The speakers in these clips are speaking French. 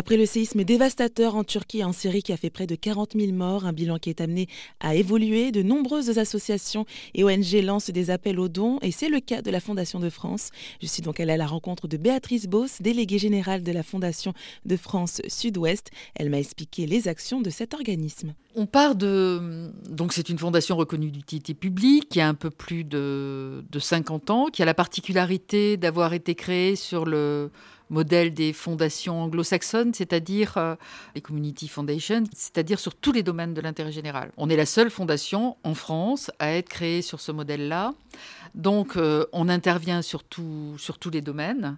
Après le séisme dévastateur en Turquie et en Syrie qui a fait près de 40 000 morts, un bilan qui est amené à évoluer, de nombreuses associations et ONG lancent des appels aux dons et c'est le cas de la Fondation de France. Je suis donc allée à la rencontre de Béatrice Boss, déléguée générale de la Fondation de France Sud-Ouest. Elle m'a expliqué les actions de cet organisme. On part de... Donc c'est une fondation reconnue d'utilité publique qui a un peu plus de, de 50 ans, qui a la particularité d'avoir été créée sur le modèle des fondations anglo-saxonnes, c'est-à-dire euh, les community foundations, c'est-à-dire sur tous les domaines de l'intérêt général. On est la seule fondation en France à être créée sur ce modèle-là. Donc euh, on intervient sur, sur, tous les domaines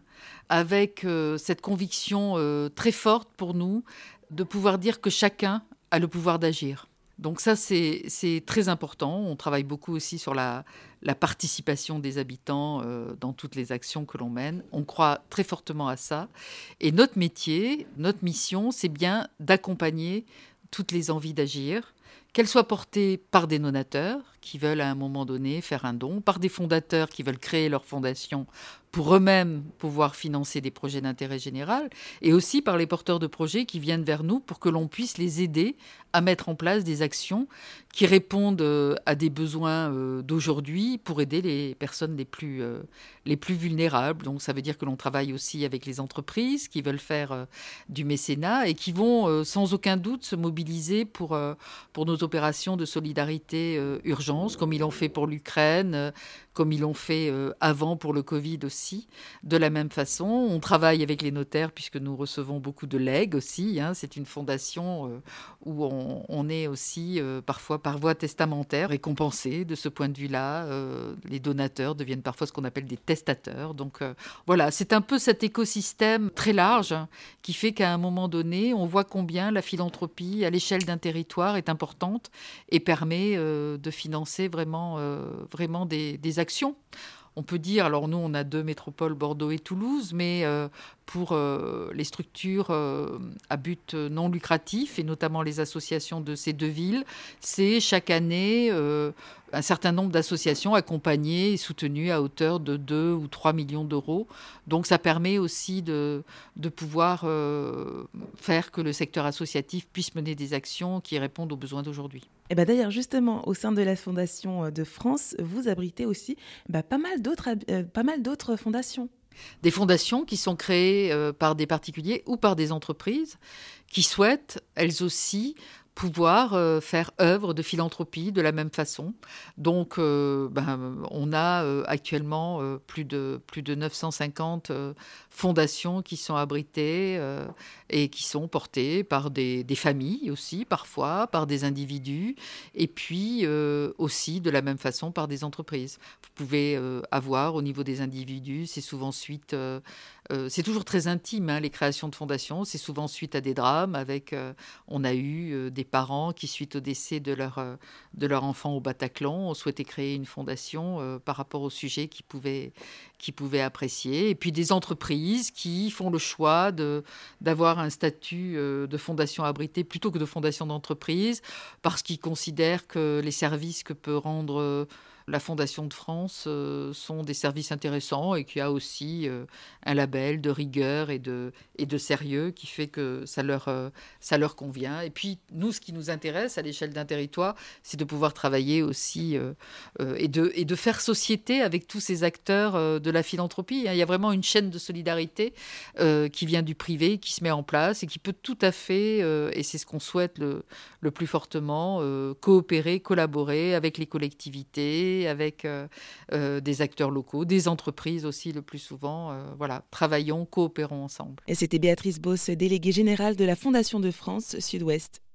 avec euh, cette conviction très forte pour nous de pouvoir dire que chacun a le pouvoir d'agir. Donc ça, c'est très important. On travaille beaucoup aussi sur la, participation des habitants euh, dans toutes les actions que l'on mène. On croit très fortement à ça. Et notre métier, notre mission, c'est bien d'accompagner toutes les envies d'agir, qu'elles soient portées par des donateurs qui veulent à un moment donné faire un don, par des fondateurs qui veulent créer leur fondation pour eux-mêmes pouvoir financer des projets d'intérêt général, et aussi par les porteurs de projets qui viennent vers nous pour que l'on puisse les aider à mettre en place des actions qui répondent euh, à des besoins euh, d'aujourd'hui pour aider les personnes les plus, euh, les plus vulnérables. Donc ça veut dire que l'on travaille aussi avec les entreprises qui veulent faire du mécénat et qui vont sans aucun doute se mobiliser pour, pour nos opérations de solidarité urgence, comme ils l'ont fait pour l'Ukraine, comme ils l'ont fait avant pour le Covid aussi. De la même façon, on travaille avec les notaires puisque nous recevons beaucoup de legs aussi. Hein. C'est une fondation euh, où on, est aussi euh, parfois par voie testamentaire récompensé de ce point de vue-là. les donateurs deviennent parfois ce qu'on appelle des testateurs. Donc voilà, c'est un peu cet écosystème très large qui fait qu'à un moment donné, on voit combien la philanthropie à l'échelle d'un territoire est importante et permet de financer vraiment, vraiment des, des on peut dire, alors nous on a deux métropoles, Bordeaux et Toulouse, mais euh, pour euh, les structures euh, à but non lucratif et notamment les associations de ces deux villes, c'est chaque année un certain nombre d'associations accompagnées et soutenues à hauteur de 2 ou 3 millions d'euros. Donc ça permet aussi de, pouvoir euh, faire que le secteur associatif puisse mener des actions qui répondent aux besoins d'aujourd'hui. Et bah D'ailleurs, justement, au sein de la Fondation de France, vous abritez aussi bah, pas mal d'autres euh, fondations. Des fondations qui sont créées euh, par des particuliers ou par des entreprises qui souhaitent, elles aussi, pouvoir euh, faire œuvre de philanthropie de la même façon. Donc, euh, ben, on a euh, actuellement plus, de, plus de 950 fondations qui sont abritées et qui sont portées par des, des, familles aussi, parfois, par des individus, et puis aussi de la même façon par des entreprises. Vous pouvez avoir au niveau des individus, c'est souvent suite euh, c'est toujours très intime, hein, les créations de fondations. C'est souvent suite à des drames. Avec, euh, on a eu euh, des parents qui, suite au décès de leur, de leur enfant au Bataclan, ont souhaité créer une fondation par rapport au sujet qu'ils pouvaient, pouvaient apprécier. Et puis des entreprises qui font le choix d'avoir un statut de fondation abritée plutôt que de fondation d'entreprise parce qu'ils considèrent que les services que peut rendre la Fondation de France euh, sont des services intéressants et qui a aussi euh, un label de rigueur et de, et de sérieux qui fait que ça leur, euh, ça leur convient. Et puis, nous, ce qui nous intéresse à l'échelle d'un territoire, c'est de pouvoir travailler aussi et, de, et de faire société avec tous ces acteurs de la philanthropie. Il y a vraiment une chaîne de solidarité qui vient du privé, qui se met en place et qui peut tout à fait, et c'est ce qu'on souhaite le, le plus fortement, coopérer, collaborer avec les collectivités avec euh, euh, des acteurs locaux, des entreprises aussi le plus souvent. Euh, voilà, travaillons, coopérons ensemble. Et c'était Béatrice Boss, déléguée générale de la Fondation de France Sud-Ouest.